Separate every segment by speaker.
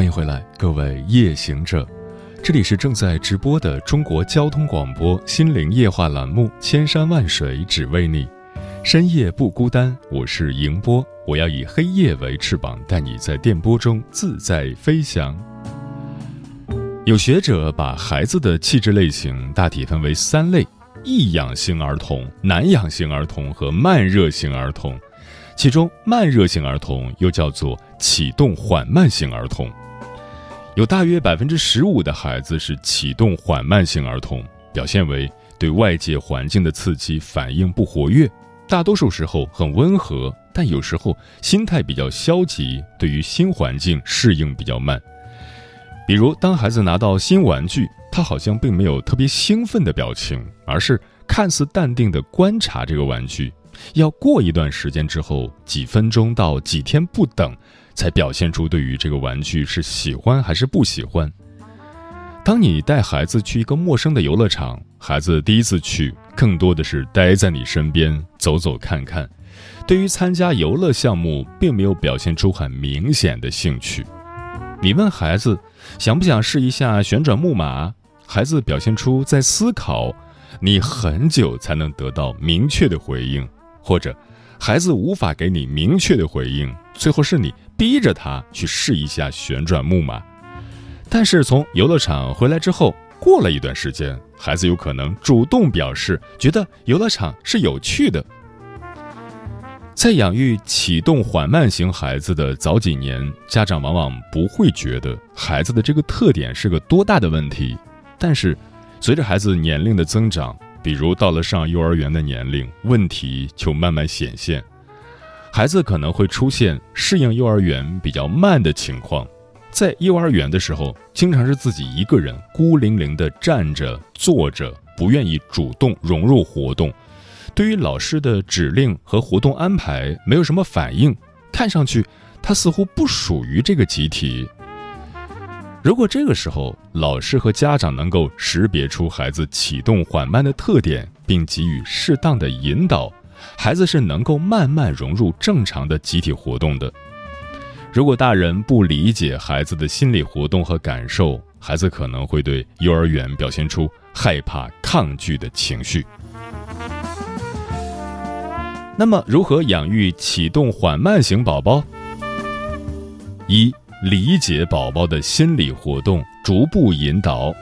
Speaker 1: 欢迎回来，各位夜行者，这里是正在直播的中国交通广播心灵夜话栏目《千山万水只为你》，深夜不孤单，我是迎波，我要以黑夜为翅膀，带你在电波中自在飞翔。有学者把孩子的气质类型大体分为三类：易养型儿童、难养型儿童和慢热型儿童，其中慢热型儿童又叫做启动缓慢型儿童。有大约百分之十五的孩子是启动缓慢型儿童，表现为对外界环境的刺激反应不活跃，大多数时候很温和，但有时候心态比较消极，对于新环境适应比较慢。比如，当孩子拿到新玩具，他好像并没有特别兴奋的表情，而是看似淡定地观察这个玩具，要过一段时间之后，几分钟到几天不等。才表现出对于这个玩具是喜欢还是不喜欢。当你带孩子去一个陌生的游乐场，孩子第一次去，更多的是待在你身边走走看看，对于参加游乐项目并没有表现出很明显的兴趣。你问孩子想不想试一下旋转木马，孩子表现出在思考，你很久才能得到明确的回应，或者孩子无法给你明确的回应，最后是你。逼着他去试一下旋转木马，但是从游乐场回来之后，过了一段时间，孩子有可能主动表示觉得游乐场是有趣的。在养育启动缓慢型孩子的早几年，家长往往不会觉得孩子的这个特点是个多大的问题，但是随着孩子年龄的增长，比如到了上幼儿园的年龄，问题就慢慢显现。孩子可能会出现适应幼儿园比较慢的情况，在幼儿园的时候，经常是自己一个人孤零零地站着、坐着，不愿意主动融入活动，对于老师的指令和活动安排没有什么反应，看上去他似乎不属于这个集体。如果这个时候老师和家长能够识别出孩子启动缓慢的特点，并给予适当的引导。孩子是能够慢慢融入正常的集体活动的。如果大人不理解孩子的心理活动和感受，孩子可能会对幼儿园表现出害怕、抗拒的情绪。那么，如何养育启动缓慢型宝宝？一、理解宝宝的心理活动，逐步引导。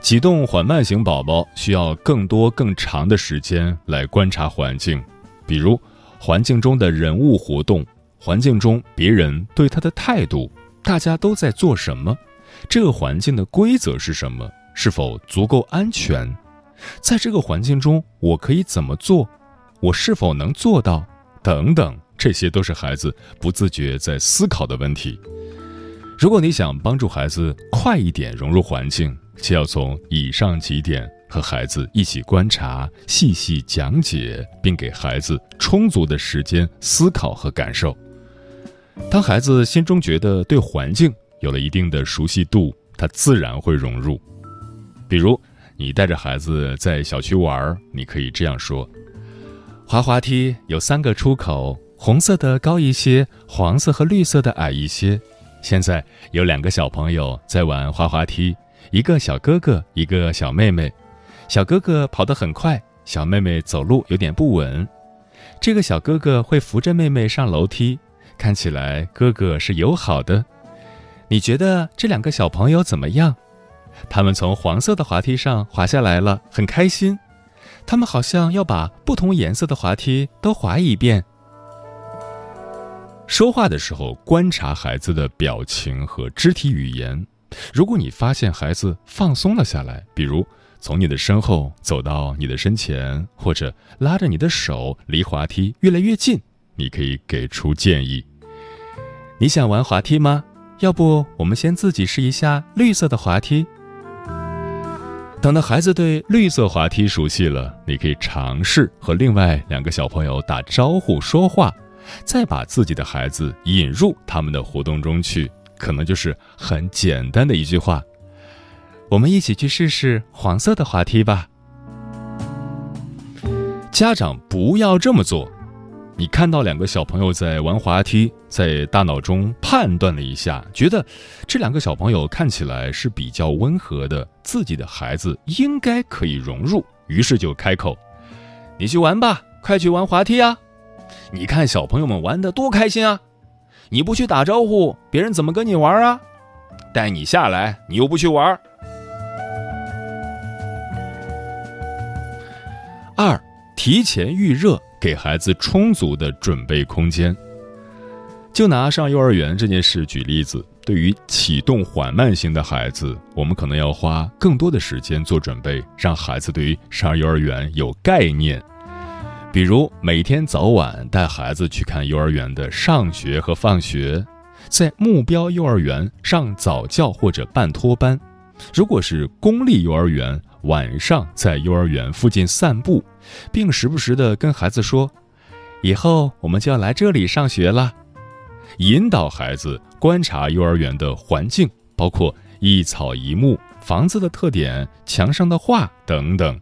Speaker 1: 启动缓慢型宝宝需要更多更长的时间来观察环境，比如环境中的人物活动，环境中别人对他的态度，大家都在做什么，这个环境的规则是什么，是否足够安全，在这个环境中我可以怎么做，我是否能做到，等等，这些都是孩子不自觉在思考的问题。如果你想帮助孩子快一点融入环境，就要从以上几点和孩子一起观察、细细讲解，并给孩子充足的时间思考和感受。当孩子心中觉得对环境有了一定的熟悉度，他自然会融入。比如，你带着孩子在小区玩，你可以这样说：“滑滑梯有三个出口，红色的高一些，黄色和绿色的矮一些。现在有两个小朋友在玩滑滑梯。”一个小哥哥，一个小妹妹。小哥哥跑得很快，小妹妹走路有点不稳。这个小哥哥会扶着妹妹上楼梯，看起来哥哥是友好的。你觉得这两个小朋友怎么样？他们从黄色的滑梯上滑下来了，很开心。他们好像要把不同颜色的滑梯都滑一遍。说话的时候，观察孩子的表情和肢体语言。如果你发现孩子放松了下来，比如从你的身后走到你的身前，或者拉着你的手离滑梯越来越近，你可以给出建议。你想玩滑梯吗？要不我们先自己试一下绿色的滑梯。等到孩子对绿色滑梯熟悉了，你可以尝试和另外两个小朋友打招呼说话，再把自己的孩子引入他们的活动中去，可能就是很简单的一句话：“我们一起去试试黄色的滑梯吧。”家长不要这么做。你看到两个小朋友在玩滑梯，在大脑中判断了一下，觉得这两个小朋友看起来是比较温和的，自己的孩子应该可以融入，于是就开口：“你去玩吧，快去玩滑梯啊！你看小朋友们玩的多开心啊！你不去打招呼，别人怎么跟你玩啊？带你下来，你又不去玩。”二，提前预热。给孩子充足的准备空间。就拿上幼儿园这件事举例子，对于启动缓慢型的孩子，我们可能要花更多的时间做准备，让孩子对于上幼儿园有概念。比如每天早晚带孩子去看幼儿园的上学和放学，在目标幼儿园上早教或者半托班。如果是公立幼儿园，晚上在幼儿园附近散步，并时不时的跟孩子说：“以后我们就要来这里上学了。”引导孩子观察幼儿园的环境，包括一草一木、房子的特点、墙上的画等等。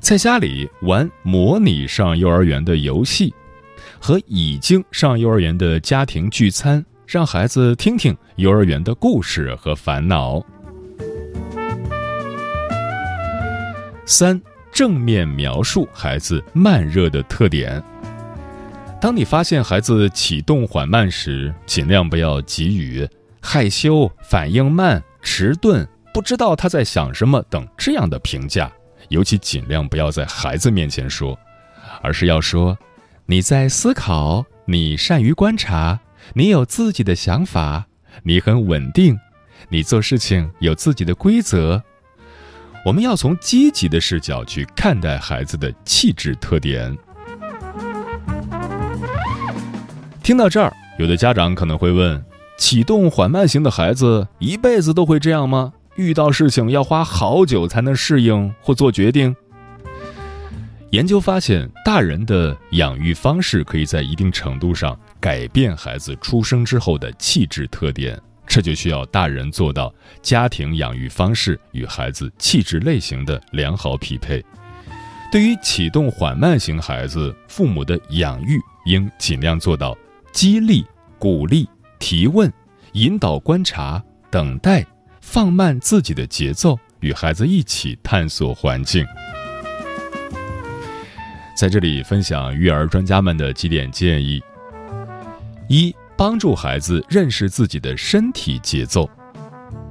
Speaker 1: 在家里玩模拟上幼儿园的游戏，和已经上幼儿园的家庭聚餐，让孩子听听幼儿园的故事和烦恼。三、正面描述孩子慢热的特点。当你发现孩子启动缓慢时，尽量不要给予害羞、反应慢、迟钝、不知道他在想什么等这样的评价，尤其尽量不要在孩子面前说，而是要说：“你在思考，你善于观察，你有自己的想法，你很稳定，你做事情有自己的规则。”我们要从积极的视角去看待孩子的气质特点。听到这儿，有的家长可能会问：启动缓慢型的孩子一辈子都会这样吗？遇到事情要花好久才能适应或做决定？研究发现，大人的养育方式可以在一定程度上改变孩子出生之后的气质特点。这就需要大人做到家庭养育方式与孩子气质类型的良好匹配。对于启动缓慢型孩子，父母的养育应尽量做到激励、鼓励、提问、引导、观察、等待，放慢自己的节奏，与孩子一起探索环境。在这里分享育儿专家们的几点建议：一。帮助孩子认识自己的身体节奏，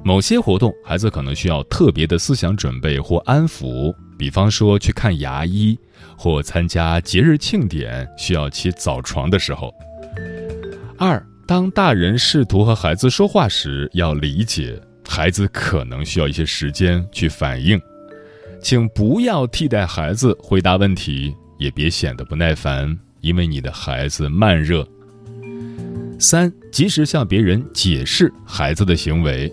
Speaker 1: 某些活动孩子可能需要特别的思想准备或安抚，比方说去看牙医或参加节日庆典需要起早床的时候。二，当大人试图和孩子说话时，要理解孩子可能需要一些时间去反应，请不要替代孩子回答问题，也别显得不耐烦，因为你的孩子慢热。三，及时向别人解释孩子的行为，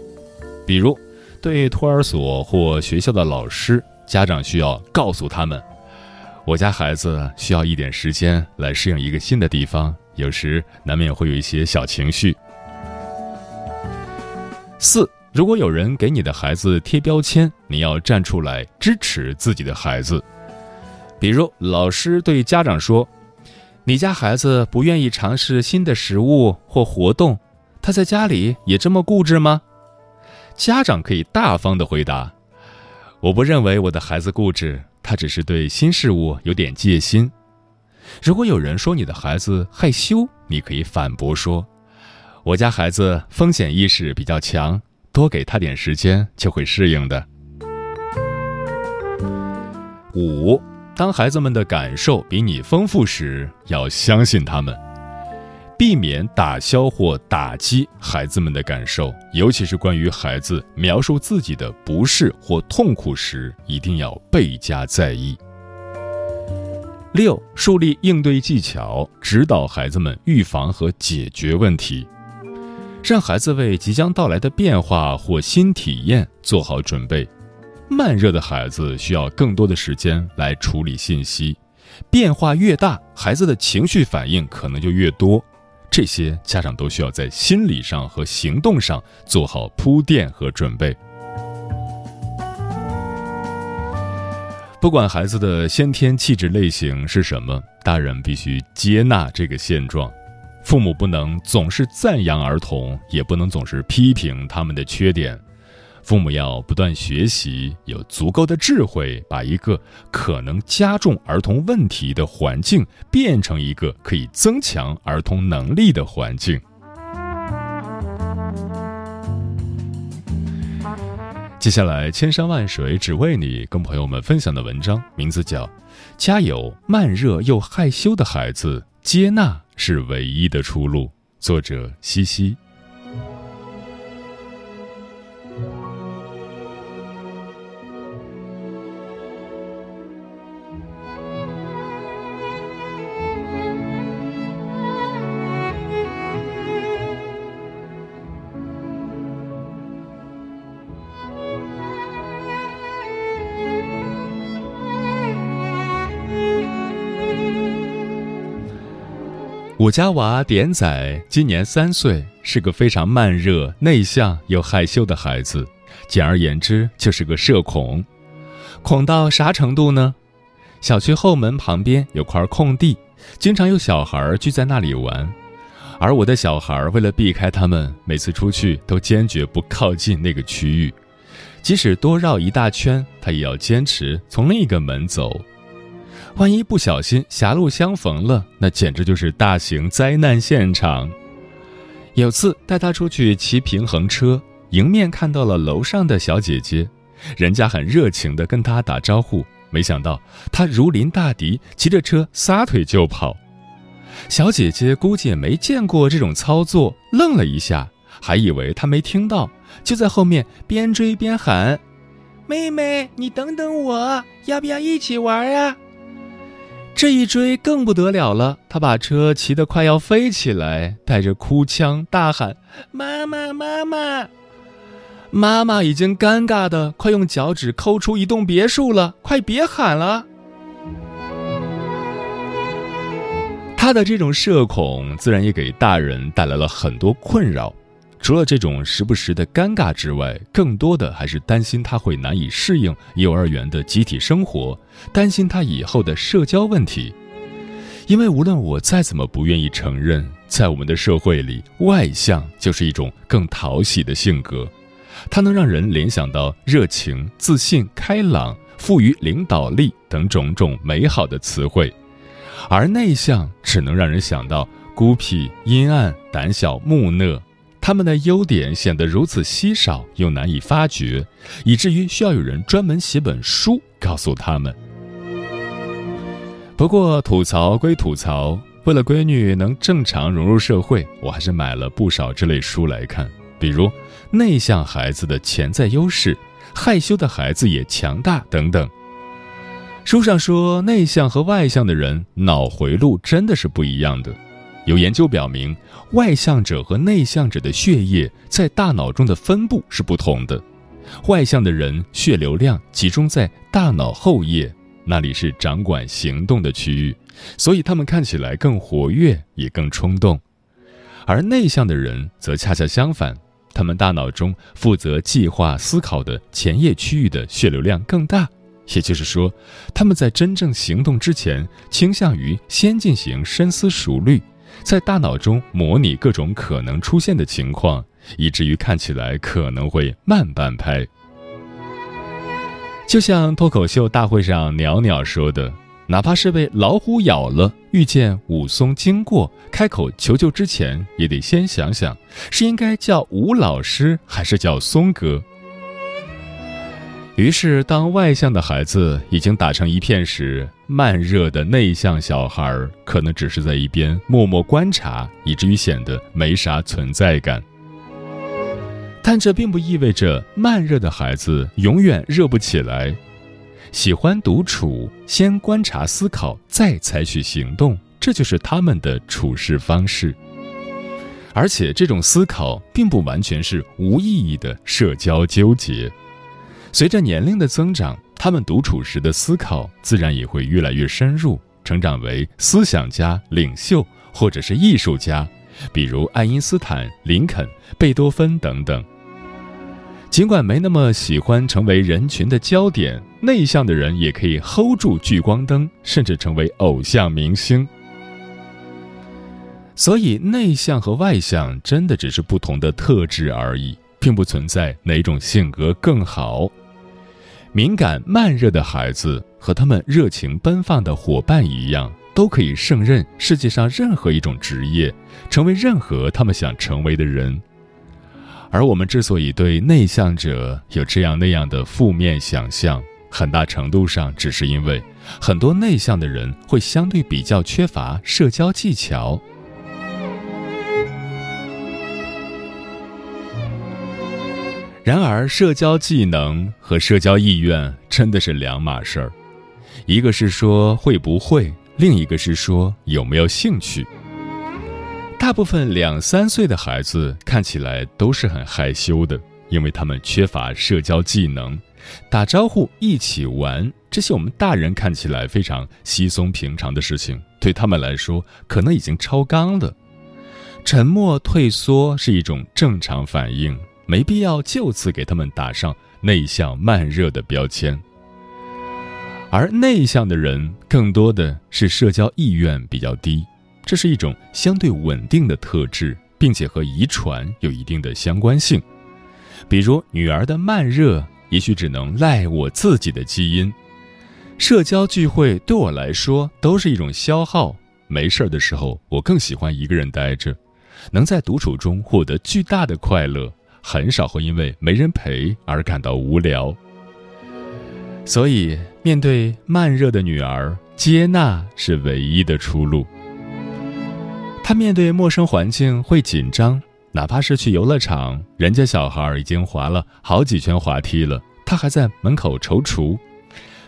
Speaker 1: 比如对托儿所或学校的老师、家长需要告诉他们，我家孩子需要一点时间来适应一个新的地方，有时难免会有一些小情绪。四，如果有人给你的孩子贴标签，你要站出来支持自己的孩子，比如老师对家长说。你家孩子不愿意尝试新的食物或活动，他在家里也这么固执吗？家长可以大方的回答：“我不认为我的孩子固执，他只是对新事物有点戒心。”如果有人说你的孩子害羞，你可以反驳说：“我家孩子风险意识比较强，多给他点时间就会适应的。”五。当孩子们的感受比你丰富时，要相信他们，避免打消或打击孩子们的感受，尤其是关于孩子描述自己的不适或痛苦时，一定要倍加在意。六、树立应对技巧，指导孩子们预防和解决问题，让孩子为即将到来的变化或新体验做好准备。慢热的孩子需要更多的时间来处理信息，变化越大，孩子的情绪反应可能就越多。这些家长都需要在心理上和行动上做好铺垫和准备。不管孩子的先天气质类型是什么，大人必须接纳这个现状。父母不能总是赞扬儿童，也不能总是批评他们的缺点。父母要不断学习，有足够的智慧，把一个可能加重儿童问题的环境变成一个可以增强儿童能力的环境。接下来，千山万水只为你，跟朋友们分享的文章名字叫《家有慢热又害羞的孩子，接纳是唯一的出路》，作者西西。我家娃点仔今年三岁，是个非常慢热、内向又害羞的孩子。简而言之，就是个社恐。恐到啥程度呢？小区后门旁边有块空地，经常有小孩聚在那里玩。而我的小孩为了避开他们，每次出去都坚决不靠近那个区域。即使多绕一大圈，他也要坚持从另一个门走。万一不小心狭路相逢了，那简直就是大型灾难现场。有次带他出去骑平衡车，迎面看到了楼上的小姐姐，人家很热情地跟他打招呼，没想到他如临大敌，骑着车撒腿就跑。小姐姐估计也没见过这种操作，愣了一下，还以为他没听到，就在后面边追边喊：“妹妹，你等等我，要不要一起玩啊？”这一追更不得了了，他把车骑得快要飞起来，带着哭腔大喊：“妈妈，妈妈！”妈妈已经尴尬的快用脚趾抠出一栋别墅了，快别喊了。他的这种社恐，自然也给大人带来了很多困扰。除了这种时不时的尴尬之外，更多的还是担心他会难以适应幼儿园的集体生活，担心他以后的社交问题。因为无论我再怎么不愿意承认，在我们的社会里，外向就是一种更讨喜的性格，它能让人联想到热情、自信、开朗、富于领导力等种种美好的词汇，而内向只能让人想到孤僻、阴暗、胆小、木讷。他们的优点显得如此稀少又难以发掘，以至于需要有人专门写本书告诉他们。不过吐槽归吐槽，为了闺女能正常融入社会，我还是买了不少这类书来看，比如《内向孩子的潜在优势》《害羞的孩子也强大》等等。书上说，内向和外向的人脑回路真的是不一样的。有研究表明，外向者和内向者的血液在大脑中的分布是不同的。外向的人血流量集中在大脑后叶，那里是掌管行动的区域，所以他们看起来更活跃，也更冲动。而内向的人则恰恰相反，他们大脑中负责计划思考的前叶区域的血流量更大，也就是说，他们在真正行动之前，倾向于先进行深思熟虑。在大脑中模拟各种可能出现的情况，以至于看起来可能会慢半拍。就像脱口秀大会上袅袅说的：“哪怕是被老虎咬了，遇见武松经过，开口求救之前，也得先想想，是应该叫吴老师还是叫松哥。”于是，当外向的孩子已经打成一片时，慢热的内向小孩可能只是在一边默默观察，以至于显得没啥存在感。但这并不意味着慢热的孩子永远热不起来。喜欢独处，先观察思考，再采取行动，这就是他们的处事方式。而且，这种思考并不完全是无意义的社交纠结。随着年龄的增长，他们独处时的思考自然也会越来越深入，成长为思想家、领袖或者是艺术家，比如爱因斯坦、林肯、贝多芬等等。尽管没那么喜欢成为人群的焦点，内向的人也可以 hold 住聚光灯，甚至成为偶像明星。所以，内向和外向真的只是不同的特质而已，并不存在哪种性格更好。敏感慢热的孩子和他们热情奔放的伙伴一样，都可以胜任世界上任何一种职业，成为任何他们想成为的人。而我们之所以对内向者有这样那样的负面想象，很大程度上只是因为很多内向的人会相对比较缺乏社交技巧。然而，社交技能和社交意愿真的是两码事儿，一个是说会不会，另一个是说有没有兴趣。大部分两三岁的孩子看起来都是很害羞的，因为他们缺乏社交技能，打招呼、一起玩这些我们大人看起来非常稀松平常的事情，对他们来说可能已经超纲了。沉默退缩是一种正常反应。没必要就此给他们打上内向慢热的标签，而内向的人更多的是社交意愿比较低，这是一种相对稳定的特质，并且和遗传有一定的相关性。比如女儿的慢热，也许只能赖我自己的基因。社交聚会对我来说都是一种消耗，没事儿的时候我更喜欢一个人待着，能在独处中获得巨大的快乐。很少会因为没人陪而感到无聊，所以面对慢热的女儿，接纳是唯一的出路。他面对陌生环境会紧张，哪怕是去游乐场，人家小孩已经滑了好几圈滑梯了，他还在门口踌躇。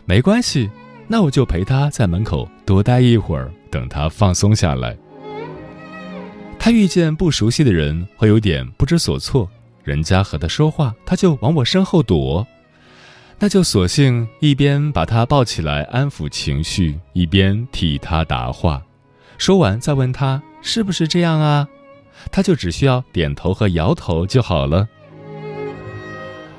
Speaker 1: 没关系，那我就陪他在门口多待一会儿，等他放松下来。他遇见不熟悉的人会有点不知所措。人家和他说话，他就往我身后躲，那就索性一边把他抱起来安抚情绪，一边替他答话。说完再问他是不是这样啊，他就只需要点头和摇头就好了。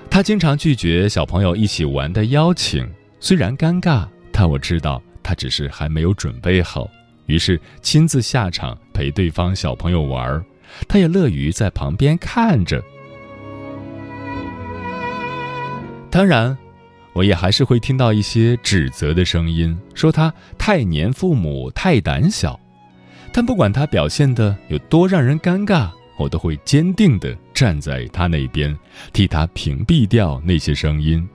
Speaker 1: 他经常拒绝小朋友一起玩的邀请，虽然尴尬，但我知道他只是还没有准备好，于是亲自下场陪对方小朋友玩，他也乐于在旁边看着。当然，我也还是会听到一些指责的声音，说他太黏父母、太胆小。但不管他表现的有多让人尴尬，我都会坚定地站在他那边，替他屏蔽掉那些声音。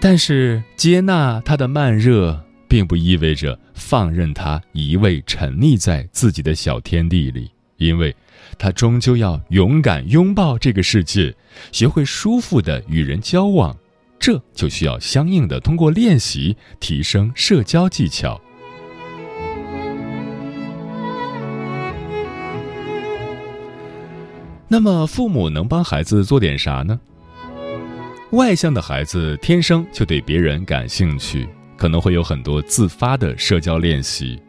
Speaker 1: 但是，接纳他的慢热，并不意味着放任他一味沉溺在自己的小天地里，因为。他终究要勇敢拥抱这个世界，学会舒服的与人交往，这就需要相应的通过练习提升社交技巧。那么，父母能帮孩子做点啥呢？外向的孩子天生就对别人感兴趣，可能会有很多自发的社交练习。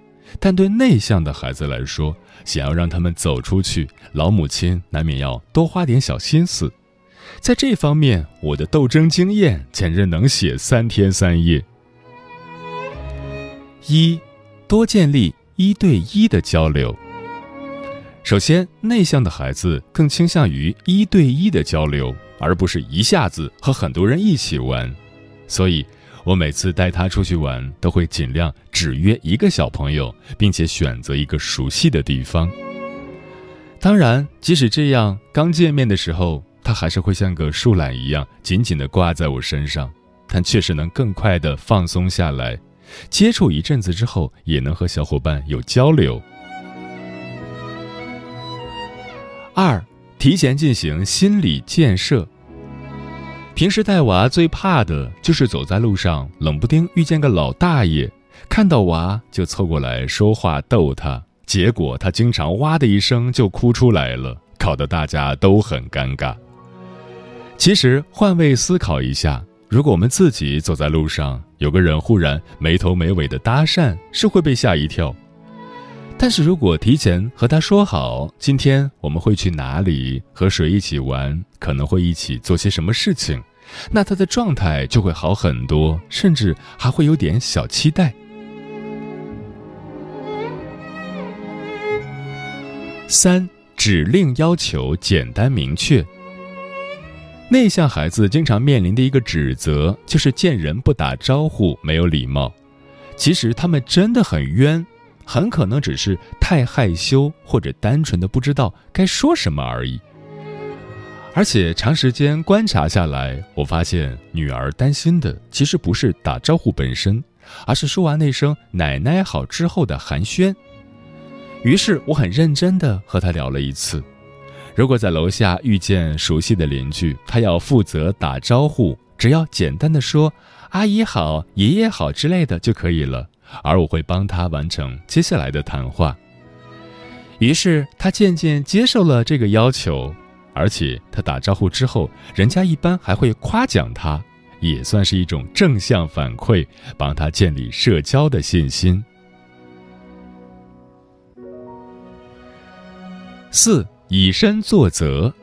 Speaker 1: 但对内向的孩子来说，想要让他们走出去，老母亲难免要多花点小心思。在这方面，我的斗争经验简直能写三天三夜。一，多建立一对一的交流。首先，内向的孩子更倾向于一对一的交流，而不是一下子和很多人一起玩，所以。我每次带他出去玩，都会尽量只约一个小朋友，并且选择一个熟悉的地方。当然，即使这样，刚见面的时候，他还是会像个树懒一样紧紧地挂在我身上，但确实能更快地放松下来。接触一阵子之后，也能和小伙伴有交流。二，提前进行心理建设。平时带娃最怕的就是走在路上，冷不丁遇见个老大爷，看到娃就凑过来说话逗他，结果他经常哇的一声就哭出来了，搞得大家都很尴尬。其实换位思考一下，如果我们自己走在路上，有个人忽然没头没尾的搭讪，是会被吓一跳。但是如果提前和他说好，今天我们会去哪里，和谁一起玩，可能会一起做些什么事情，那他的状态就会好很多，甚至还会有点小期待。三，指令要求简单明确。内向孩子经常面临的一个指责就是见人不打招呼，没有礼貌。其实他们真的很冤。很可能只是太害羞，或者单纯的不知道该说什么而已。而且长时间观察下来，我发现女儿担心的其实不是打招呼本身，而是说完那声“奶奶好”之后的寒暄。于是我很认真的和她聊了一次：如果在楼下遇见熟悉的邻居，她要负责打招呼，只要简单的说“阿姨好”“爷爷好”之类的就可以了。而我会帮他完成接下来的谈话。于是他渐渐接受了这个要求，而且他打招呼之后，人家一般还会夸奖他，也算是一种正向反馈，帮他建立社交的信心。四以身作则，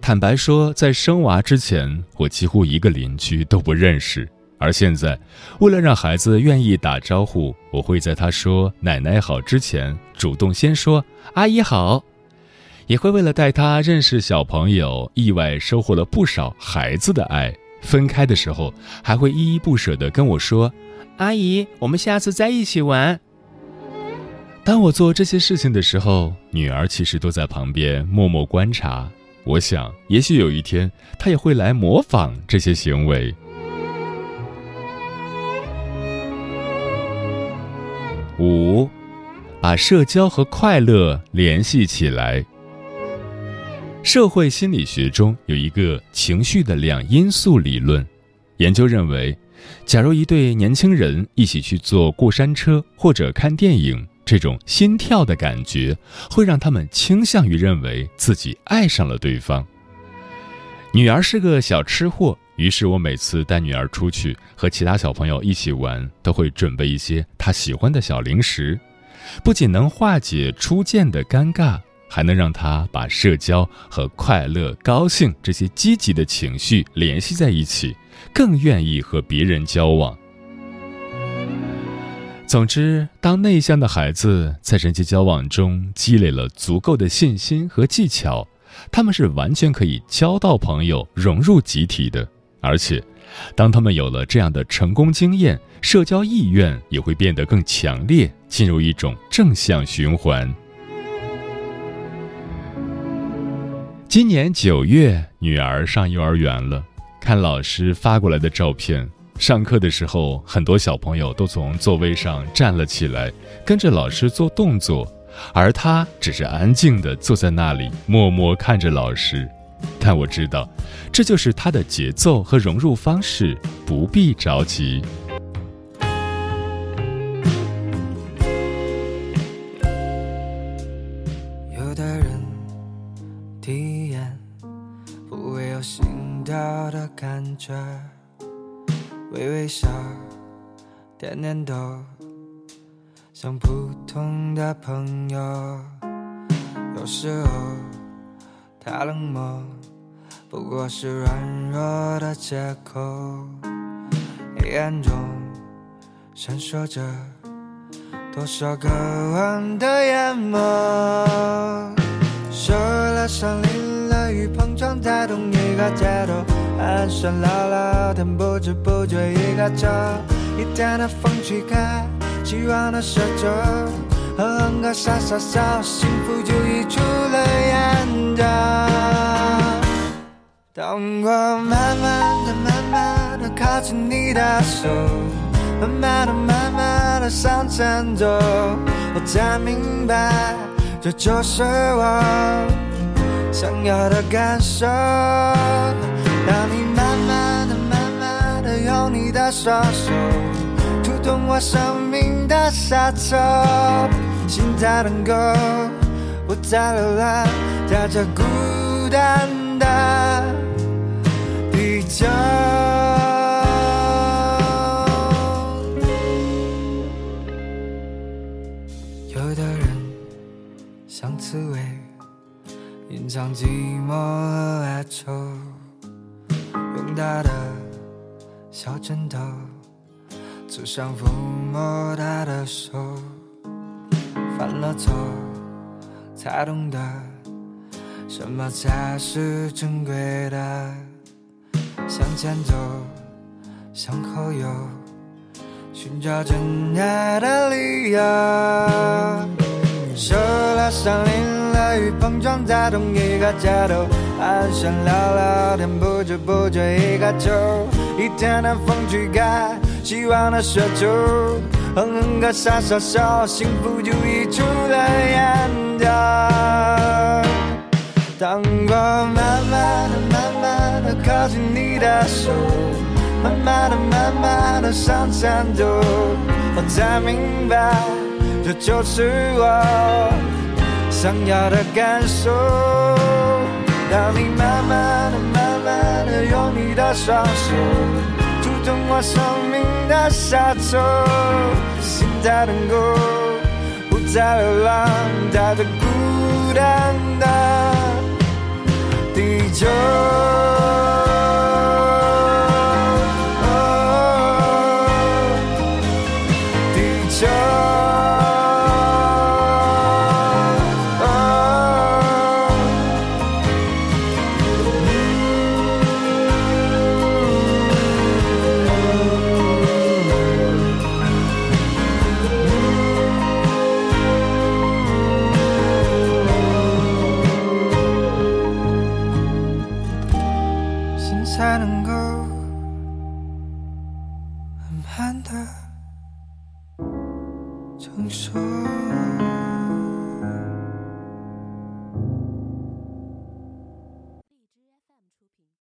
Speaker 1: 坦白说，在生娃之前，我几乎一个邻居都不认识。而现在，为了让孩子愿意打招呼，我会在他说“奶奶好”之前，主动先说“阿姨好”，也会为了带他认识小朋友，意外收获了不少孩子的爱。分开的时候，还会依依不舍地跟我说：“阿姨，我们下次再一起玩。”当我做这些事情的时候，女儿其实都在旁边默默观察。我想，也许有一天，她也会来模仿这些行为。五，把社交和快乐联系起来。社会心理学中有一个情绪的两因素理论，研究认为，假如一对年轻人一起去坐过山车或者看电影，这种心跳的感觉会让他们倾向于认为自己爱上了对方。女儿是个小吃货。于是我每次带女儿出去和其他小朋友一起玩，都会准备一些她喜欢的小零食，不仅能化解初见的尴尬，还能让她把社交和快乐、高兴这些积极的情绪联系在一起，更愿意和别人交往。总之，当内向的孩子在人际交往中积累了足够的信心和技巧，他们是完全可以交到朋友、融入集体的。而且，当他们有了这样的成功经验，社交意愿也会变得更强烈，进入一种正向循环。今年九月，女儿上幼儿园了，看老师发过来的照片，上课的时候，很多小朋友都从座位上站了起来，跟着老师做动作，而她只是安静地坐在那里，默默看着老师。但我知道，这就是他的节奏和融入方式，不必着急。
Speaker 2: 有的人体验不会有心跳的感觉，微微笑，点点头，像普通的朋友。有时候。太冷漠，不过是软弱的借口。黑暗中闪烁着多少渴望的眼眸。受了伤，淋了雨，碰撞在同一个街头，暗酸唠唠天，不知不觉一个秋。一天的风吹开，希望的褶皱。哼个傻傻笑，幸福就溢出了眼角。当我慢慢的、慢慢的靠近你的手，慢慢的、慢慢的向前走，我才明白，这就是我想要的感受。当你慢慢。的慢慢的用你的双手，触动我生命的沙丘，心才能够不再流浪在这孤单的地球。有的人像刺猬，隐藏寂寞和哀愁，用他的小枕头刺伤抚摸他的手，犯了错才懂得什么才是珍贵的，向前走，向后游。寻找真爱的理由。受了伤，淋了雨，碰撞在同一个街头，寒暄聊聊天，不知不觉一个秋。一天的风吹开希望的雪球，哼哼歌，傻傻笑，幸福就溢出了眼角。当我慢、靠近你的手。慢慢的、慢慢的向前走，我才明白，这就是我想要的感受。当你慢慢的、慢慢的用你的双手触动我生命的沙丘，心才能够不再流浪在这孤单的地球。